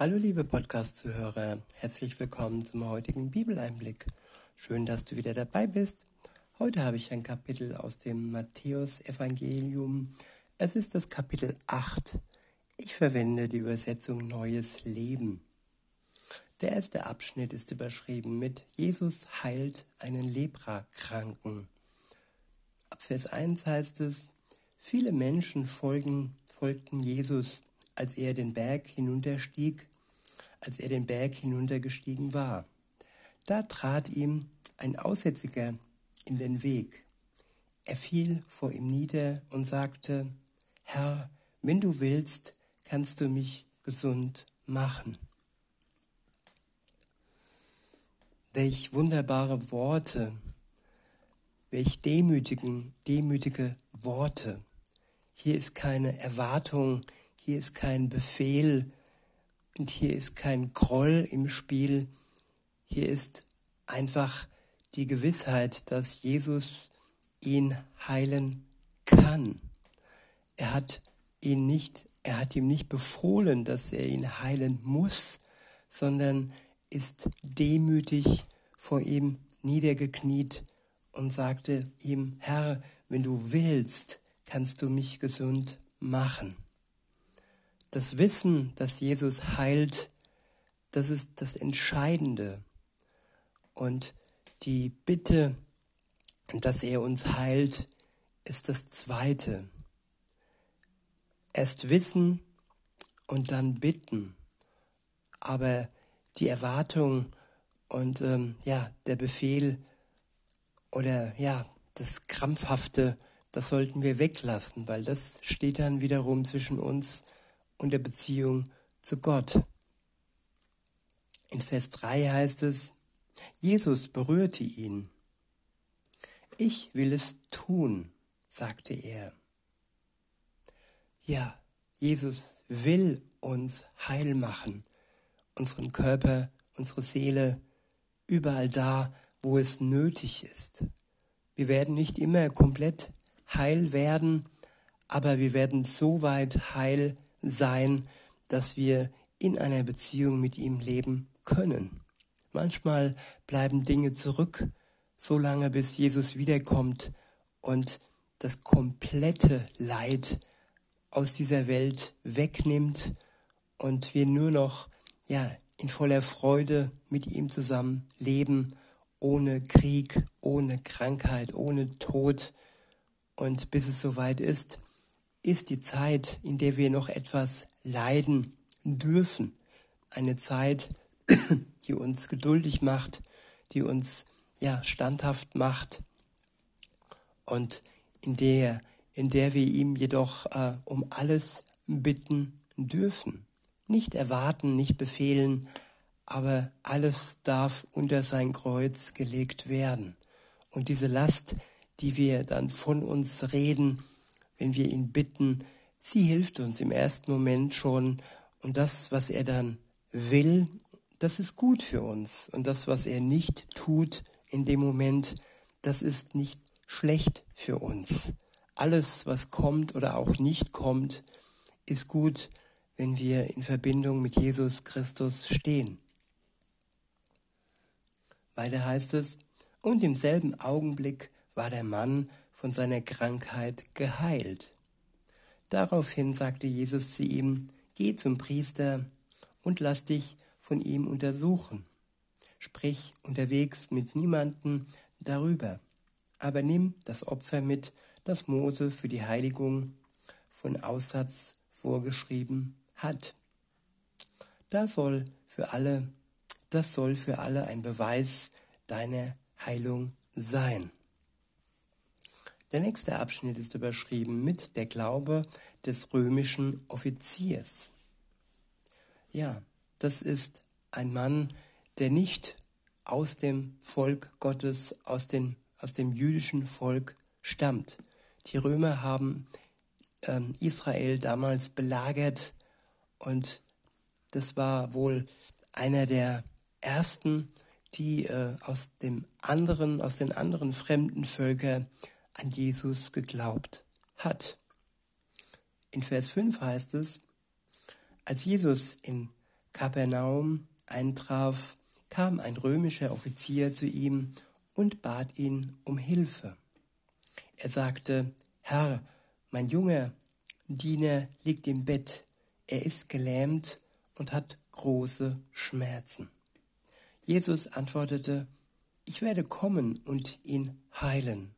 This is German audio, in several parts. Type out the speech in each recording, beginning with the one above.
Hallo liebe Podcast-Zuhörer, herzlich willkommen zum heutigen Bibeleinblick. Schön, dass du wieder dabei bist. Heute habe ich ein Kapitel aus dem Matthäus-Evangelium. Es ist das Kapitel 8. Ich verwende die Übersetzung Neues Leben. Der erste Abschnitt ist überschrieben mit Jesus heilt einen Leprakranken. Ab Vers 1 heißt es, viele Menschen folgen, folgten Jesus als er den Berg hinunterstieg, als er den Berg hinuntergestiegen war. Da trat ihm ein Aussätziger in den Weg. Er fiel vor ihm nieder und sagte, Herr, wenn du willst, kannst du mich gesund machen. Welch wunderbare Worte, welch demütigen, demütige Worte. Hier ist keine Erwartung, hier ist kein Befehl und hier ist kein Groll im Spiel. Hier ist einfach die Gewissheit, dass Jesus ihn heilen kann. Er hat ihn nicht, er hat ihm nicht befohlen, dass er ihn heilen muss, sondern ist demütig vor ihm niedergekniet und sagte ihm, Herr, wenn du willst, kannst du mich gesund machen das Wissen, dass Jesus heilt, das ist das Entscheidende. Und die Bitte, dass er uns heilt, ist das Zweite. Erst wissen und dann bitten. Aber die Erwartung und ähm, ja, der Befehl oder ja, das Krampfhafte, das sollten wir weglassen, weil das steht dann wiederum zwischen uns und der Beziehung zu Gott. In Vers 3 heißt es, Jesus berührte ihn. Ich will es tun, sagte er. Ja, Jesus will uns heil machen, unseren Körper, unsere Seele, überall da, wo es nötig ist. Wir werden nicht immer komplett heil werden, aber wir werden so weit heil sein, dass wir in einer Beziehung mit ihm leben können. Manchmal bleiben Dinge zurück, so lange bis Jesus wiederkommt und das komplette Leid aus dieser Welt wegnimmt und wir nur noch ja in voller Freude mit ihm zusammen leben, ohne Krieg, ohne Krankheit, ohne Tod. Und bis es soweit ist, ist die Zeit, in der wir noch etwas leiden dürfen. Eine Zeit, die uns geduldig macht, die uns ja standhaft macht und in der, in der wir ihm jedoch äh, um alles bitten dürfen. Nicht erwarten, nicht befehlen, aber alles darf unter sein Kreuz gelegt werden. Und diese Last, die wir dann von uns reden, wenn wir ihn bitten, sie hilft uns im ersten Moment schon und das, was er dann will, das ist gut für uns und das, was er nicht tut in dem Moment, das ist nicht schlecht für uns. Alles, was kommt oder auch nicht kommt, ist gut, wenn wir in Verbindung mit Jesus Christus stehen. Weiter heißt es, und im selben Augenblick war der Mann von seiner Krankheit geheilt. Daraufhin sagte Jesus zu ihm, Geh zum Priester und lass dich von ihm untersuchen. Sprich unterwegs mit niemanden darüber, aber nimm das Opfer mit, das Mose für die Heiligung von Aussatz vorgeschrieben hat. Das soll für alle, das soll für alle ein Beweis deiner Heilung sein. Der nächste Abschnitt ist überschrieben mit der Glaube des römischen Offiziers. Ja, das ist ein Mann, der nicht aus dem Volk Gottes, aus, den, aus dem jüdischen Volk stammt. Die Römer haben ähm, Israel damals belagert und das war wohl einer der ersten, die äh, aus dem anderen, aus den anderen fremden Völkern an Jesus geglaubt hat. In Vers 5 heißt es, als Jesus in Kapernaum eintraf, kam ein römischer Offizier zu ihm und bat ihn um Hilfe. Er sagte, Herr, mein junger Diener liegt im Bett, er ist gelähmt und hat große Schmerzen. Jesus antwortete, ich werde kommen und ihn heilen.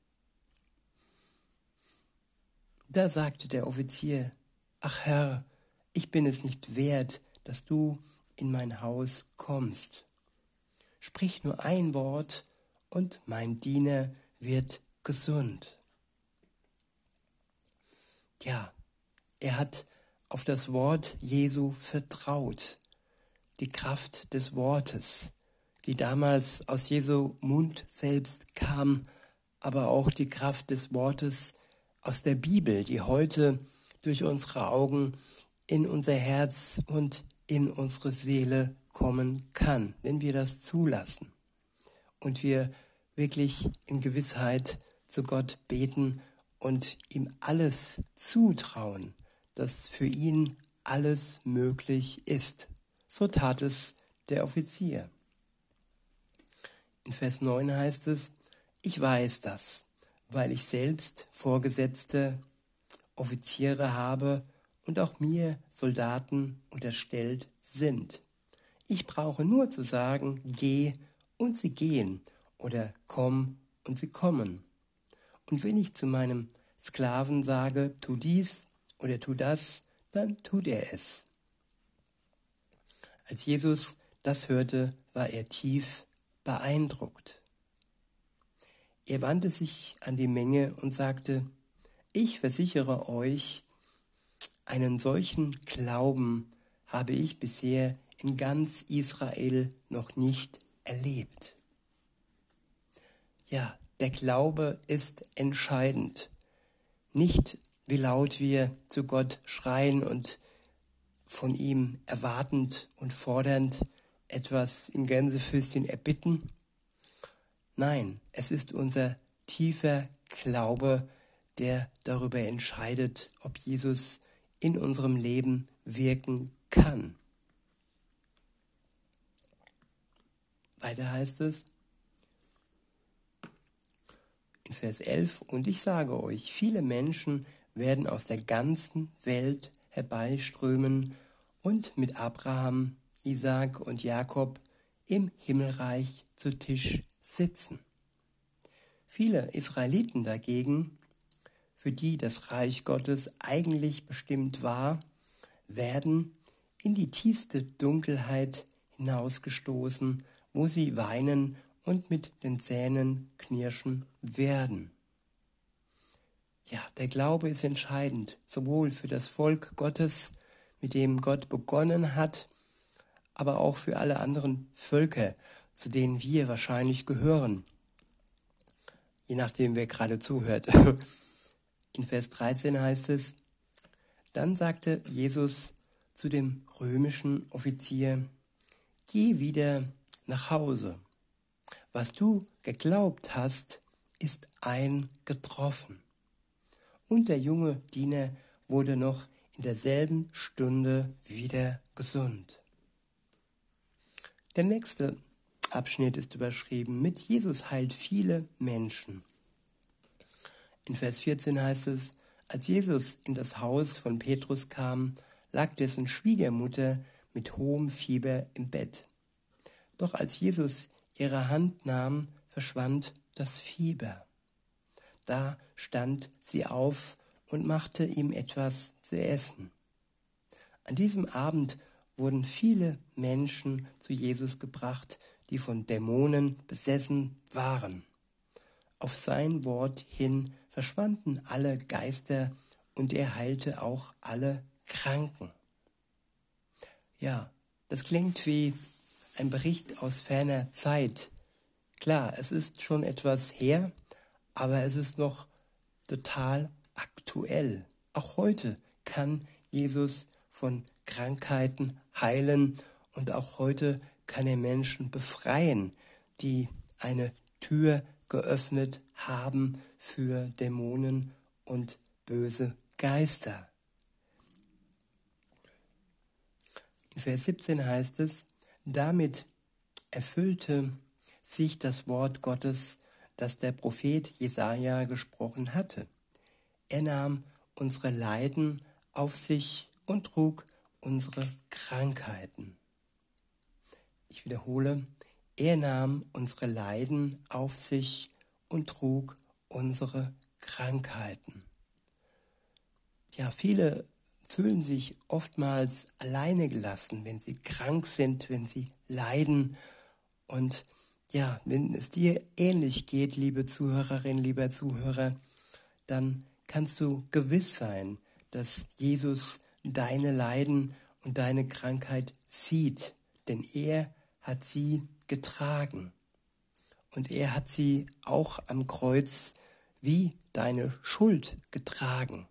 Da sagte der Offizier, ach Herr, ich bin es nicht wert, dass du in mein Haus kommst. Sprich nur ein Wort, und mein Diener wird gesund. Ja, er hat auf das Wort Jesu vertraut, die Kraft des Wortes, die damals aus Jesu Mund selbst kam, aber auch die Kraft des Wortes aus der Bibel, die heute durch unsere Augen in unser Herz und in unsere Seele kommen kann, wenn wir das zulassen und wir wirklich in Gewissheit zu Gott beten und ihm alles zutrauen, dass für ihn alles möglich ist. So tat es der Offizier. In Vers 9 heißt es, ich weiß das, weil ich selbst Vorgesetzte, Offiziere habe und auch mir Soldaten unterstellt sind. Ich brauche nur zu sagen, geh und sie gehen oder komm und sie kommen. Und wenn ich zu meinem Sklaven sage, tu dies oder tu das, dann tut er es. Als Jesus das hörte, war er tief beeindruckt. Er wandte sich an die Menge und sagte, ich versichere euch, einen solchen Glauben habe ich bisher in ganz Israel noch nicht erlebt. Ja, der Glaube ist entscheidend. Nicht wie laut wir zu Gott schreien und von ihm erwartend und fordernd etwas in Gänsefüßchen erbitten. Nein, es ist unser tiefer Glaube, der darüber entscheidet, ob Jesus in unserem Leben wirken kann. Weiter heißt es in Vers 11, und ich sage euch, viele Menschen werden aus der ganzen Welt herbeiströmen und mit Abraham, Isaak und Jakob im Himmelreich zu Tisch sitzen. Viele Israeliten dagegen, für die das Reich Gottes eigentlich bestimmt war, werden in die tiefste Dunkelheit hinausgestoßen, wo sie weinen und mit den Zähnen knirschen werden. Ja, der Glaube ist entscheidend, sowohl für das Volk Gottes, mit dem Gott begonnen hat, aber auch für alle anderen Völker, zu denen wir wahrscheinlich gehören. Je nachdem, wer gerade zuhört. In Vers 13 heißt es, dann sagte Jesus zu dem römischen Offizier, geh wieder nach Hause. Was du geglaubt hast, ist eingetroffen. Und der junge Diener wurde noch in derselben Stunde wieder gesund. Der nächste Abschnitt ist überschrieben mit Jesus heilt viele Menschen. In Vers 14 heißt es, als Jesus in das Haus von Petrus kam, lag dessen Schwiegermutter mit hohem Fieber im Bett. Doch als Jesus ihre Hand nahm, verschwand das Fieber. Da stand sie auf und machte ihm etwas zu essen. An diesem Abend wurden viele Menschen zu Jesus gebracht, die von Dämonen besessen waren. Auf sein Wort hin verschwanden alle Geister und er heilte auch alle Kranken. Ja, das klingt wie ein Bericht aus ferner Zeit. Klar, es ist schon etwas her, aber es ist noch total aktuell. Auch heute kann Jesus von Krankheiten heilen und auch heute kann er Menschen befreien, die eine Tür geöffnet haben für Dämonen und böse Geister. In Vers 17 heißt es, damit erfüllte sich das Wort Gottes, das der Prophet Jesaja gesprochen hatte. Er nahm unsere Leiden auf sich und trug unsere Krankheiten. Ich wiederhole, er nahm unsere Leiden auf sich und trug unsere Krankheiten. Ja, viele fühlen sich oftmals alleine gelassen, wenn sie krank sind, wenn sie leiden. Und ja, wenn es dir ähnlich geht, liebe Zuhörerin, lieber Zuhörer, dann kannst du gewiss sein, dass Jesus deine Leiden und deine Krankheit sieht, denn er hat sie getragen. Und er hat sie auch am Kreuz wie deine Schuld getragen.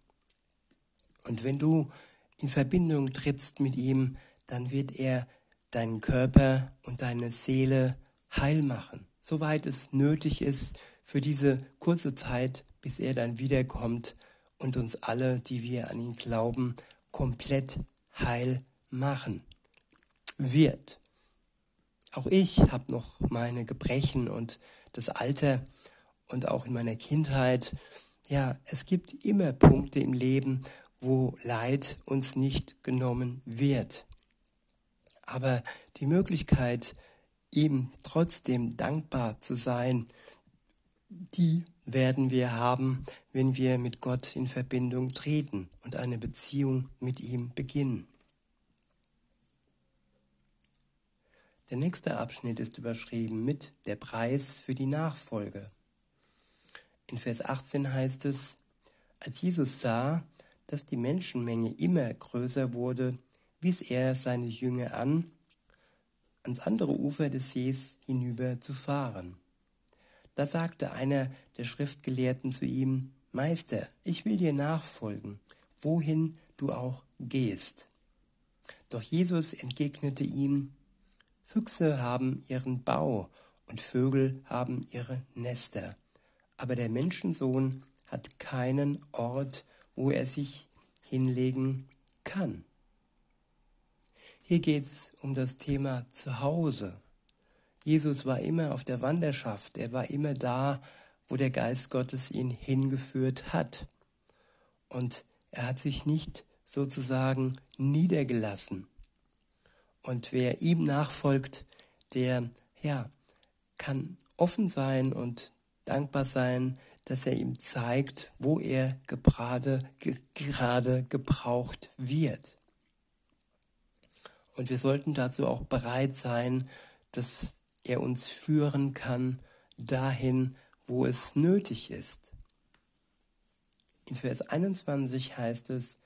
Und wenn du in Verbindung trittst mit ihm, dann wird er deinen Körper und deine Seele heil machen, soweit es nötig ist für diese kurze Zeit, bis er dann wiederkommt und uns alle, die wir an ihn glauben, komplett heil machen wird. Auch ich habe noch meine Gebrechen und das Alter und auch in meiner Kindheit. Ja, es gibt immer Punkte im Leben, wo Leid uns nicht genommen wird. Aber die Möglichkeit, ihm trotzdem dankbar zu sein, die werden wir haben, wenn wir mit Gott in Verbindung treten und eine Beziehung mit ihm beginnen. Der nächste Abschnitt ist überschrieben mit der Preis für die Nachfolge. In Vers 18 heißt es, als Jesus sah, dass die Menschenmenge immer größer wurde, wies er seine Jünger an, ans andere Ufer des Sees hinüber zu fahren. Da sagte einer der Schriftgelehrten zu ihm, Meister, ich will dir nachfolgen, wohin du auch gehst. Doch Jesus entgegnete ihm, Füchse haben ihren Bau und Vögel haben ihre Nester, aber der Menschensohn hat keinen Ort, wo er sich hinlegen kann. Hier geht es um das Thema Zuhause. Jesus war immer auf der Wanderschaft, er war immer da, wo der Geist Gottes ihn hingeführt hat. Und er hat sich nicht sozusagen niedergelassen. Und wer ihm nachfolgt, der, ja, kann offen sein und dankbar sein, dass er ihm zeigt, wo er gerade, gerade gebraucht wird. Und wir sollten dazu auch bereit sein, dass er uns führen kann dahin, wo es nötig ist. In Vers 21 heißt es,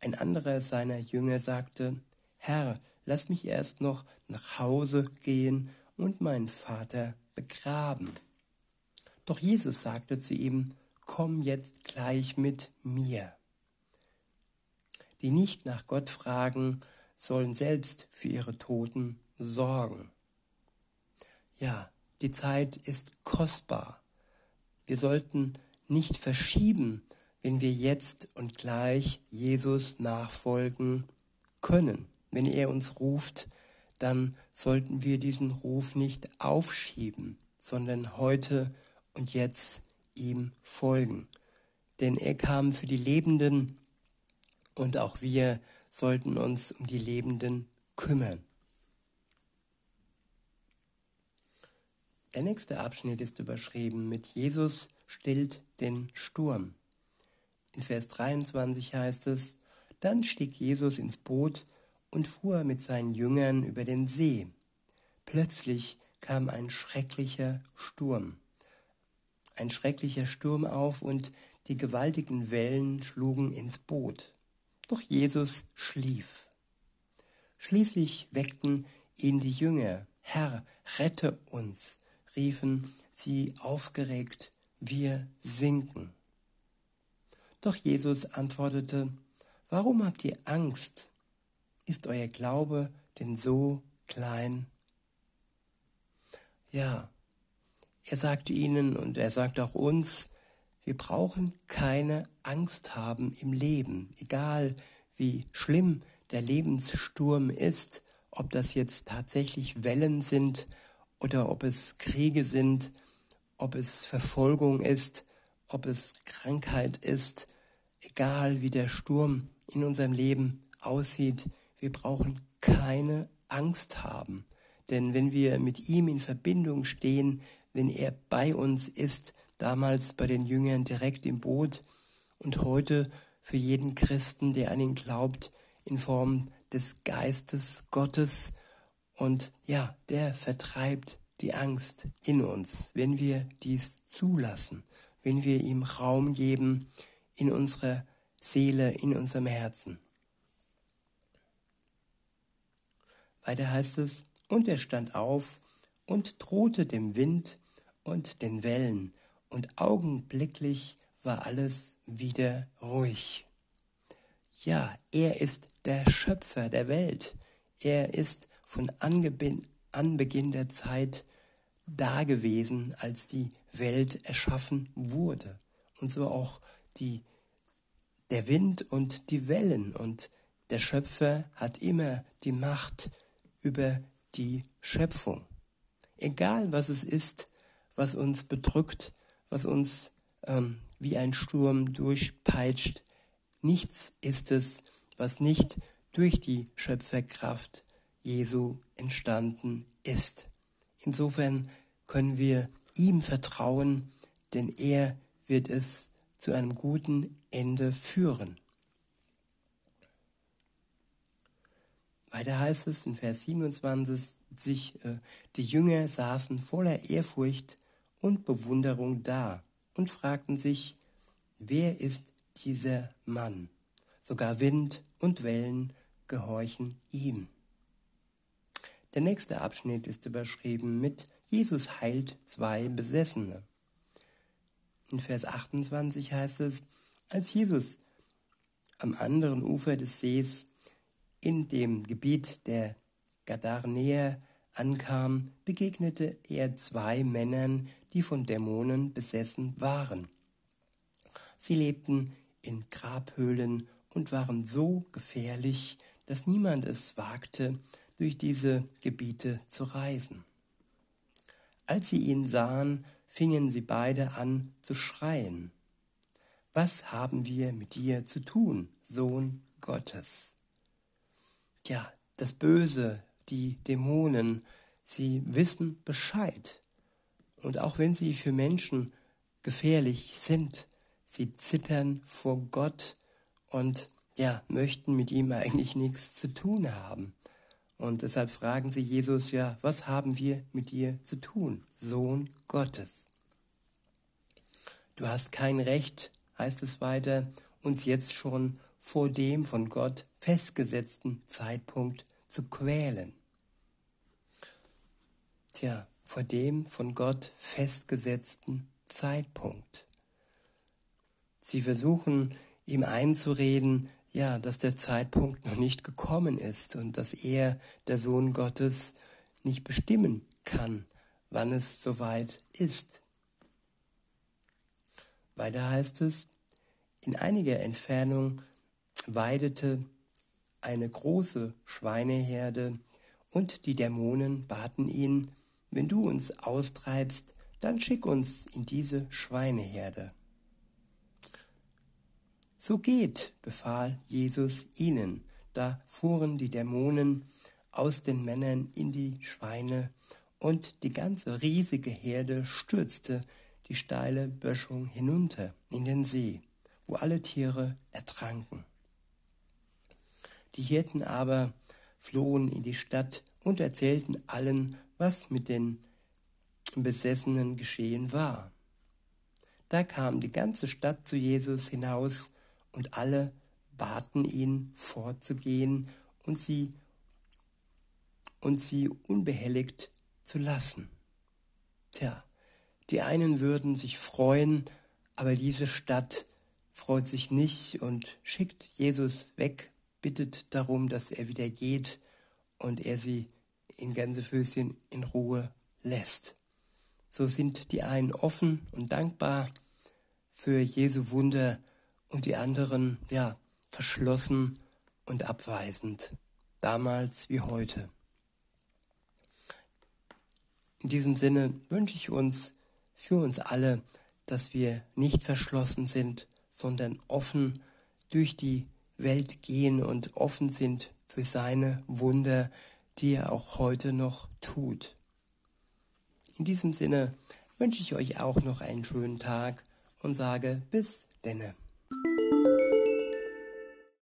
ein anderer seiner Jünger sagte, Herr, lass mich erst noch nach Hause gehen und meinen Vater begraben. Doch Jesus sagte zu ihm, komm jetzt gleich mit mir. Die nicht nach Gott fragen, sollen selbst für ihre Toten sorgen. Ja, die Zeit ist kostbar. Wir sollten nicht verschieben, wenn wir jetzt und gleich Jesus nachfolgen können. Wenn er uns ruft, dann sollten wir diesen Ruf nicht aufschieben, sondern heute und jetzt ihm folgen. Denn er kam für die Lebenden und auch wir sollten uns um die Lebenden kümmern. Der nächste Abschnitt ist überschrieben mit Jesus stillt den Sturm. In Vers 23 heißt es, dann stieg Jesus ins Boot und fuhr mit seinen Jüngern über den See. Plötzlich kam ein schrecklicher Sturm ein schrecklicher Sturm auf und die gewaltigen Wellen schlugen ins Boot. Doch Jesus schlief. Schließlich weckten ihn die Jünger. Herr, rette uns, riefen sie aufgeregt, wir sinken. Doch Jesus antwortete, Warum habt ihr Angst? Ist euer Glaube denn so klein? Ja, er sagte ihnen und er sagt auch uns, wir brauchen keine Angst haben im Leben, egal wie schlimm der Lebenssturm ist, ob das jetzt tatsächlich Wellen sind oder ob es Kriege sind, ob es Verfolgung ist, ob es Krankheit ist, egal wie der Sturm in unserem Leben aussieht, wir brauchen keine Angst haben. Denn wenn wir mit ihm in Verbindung stehen, wenn er bei uns ist, damals bei den Jüngern direkt im Boot und heute für jeden Christen, der an ihn glaubt, in Form des Geistes Gottes. Und ja, der vertreibt die Angst in uns, wenn wir dies zulassen, wenn wir ihm Raum geben in unserer Seele, in unserem Herzen. Weiter heißt es, und er stand auf und drohte dem Wind und den Wellen, und augenblicklich war alles wieder ruhig. Ja, er ist der Schöpfer der Welt. Er ist von Anbeginn der Zeit da gewesen, als die Welt erschaffen wurde. Und so auch die, der Wind und die Wellen. Und der Schöpfer hat immer die Macht über die Schöpfung. Egal was es ist, was uns bedrückt, was uns ähm, wie ein Sturm durchpeitscht, Nichts ist es, was nicht durch die Schöpferkraft Jesu entstanden ist. Insofern können wir ihm vertrauen, denn er wird es zu einem guten Ende führen. Weiter heißt es in Vers 27, sich, äh, die Jünger saßen voller Ehrfurcht und Bewunderung da und fragten sich, wer ist dieser Mann. Sogar Wind und Wellen gehorchen ihm. Der nächste Abschnitt ist überschrieben mit Jesus heilt zwei Besessene. In Vers 28 heißt es, als Jesus am anderen Ufer des Sees in dem Gebiet der Gadarnäer ankam, begegnete er zwei Männern, die von Dämonen besessen waren. Sie lebten in Grabhöhlen und waren so gefährlich, dass niemand es wagte, durch diese Gebiete zu reisen. Als sie ihn sahen, fingen sie beide an zu schreien. Was haben wir mit dir zu tun, Sohn Gottes? Ja, das Böse, die Dämonen, sie wissen Bescheid. Und auch wenn sie für Menschen gefährlich sind, Sie zittern vor Gott und ja, möchten mit ihm eigentlich nichts zu tun haben. Und deshalb fragen sie Jesus, ja, was haben wir mit dir zu tun, Sohn Gottes? Du hast kein Recht, heißt es weiter, uns jetzt schon vor dem von Gott festgesetzten Zeitpunkt zu quälen. Tja, vor dem von Gott festgesetzten Zeitpunkt. Sie versuchen ihm einzureden, ja, dass der Zeitpunkt noch nicht gekommen ist und dass er, der Sohn Gottes, nicht bestimmen kann, wann es soweit ist. Weiter heißt es, in einiger Entfernung weidete eine große Schweineherde und die Dämonen baten ihn, wenn du uns austreibst, dann schick uns in diese Schweineherde. So geht, befahl Jesus ihnen. Da fuhren die Dämonen aus den Männern in die Schweine, und die ganze riesige Herde stürzte die steile Böschung hinunter in den See, wo alle Tiere ertranken. Die Hirten aber flohen in die Stadt und erzählten allen, was mit den Besessenen geschehen war. Da kam die ganze Stadt zu Jesus hinaus und alle baten ihn vorzugehen und sie und sie unbehelligt zu lassen. Tja, die einen würden sich freuen, aber diese Stadt freut sich nicht und schickt Jesus weg, bittet darum, dass er wieder geht und er sie in Gänsefüßchen in Ruhe lässt. So sind die einen offen und dankbar für Jesu Wunder und die anderen, ja, verschlossen und abweisend, damals wie heute. In diesem Sinne wünsche ich uns für uns alle, dass wir nicht verschlossen sind, sondern offen durch die Welt gehen und offen sind für seine Wunder, die er auch heute noch tut. In diesem Sinne wünsche ich euch auch noch einen schönen Tag und sage bis denne.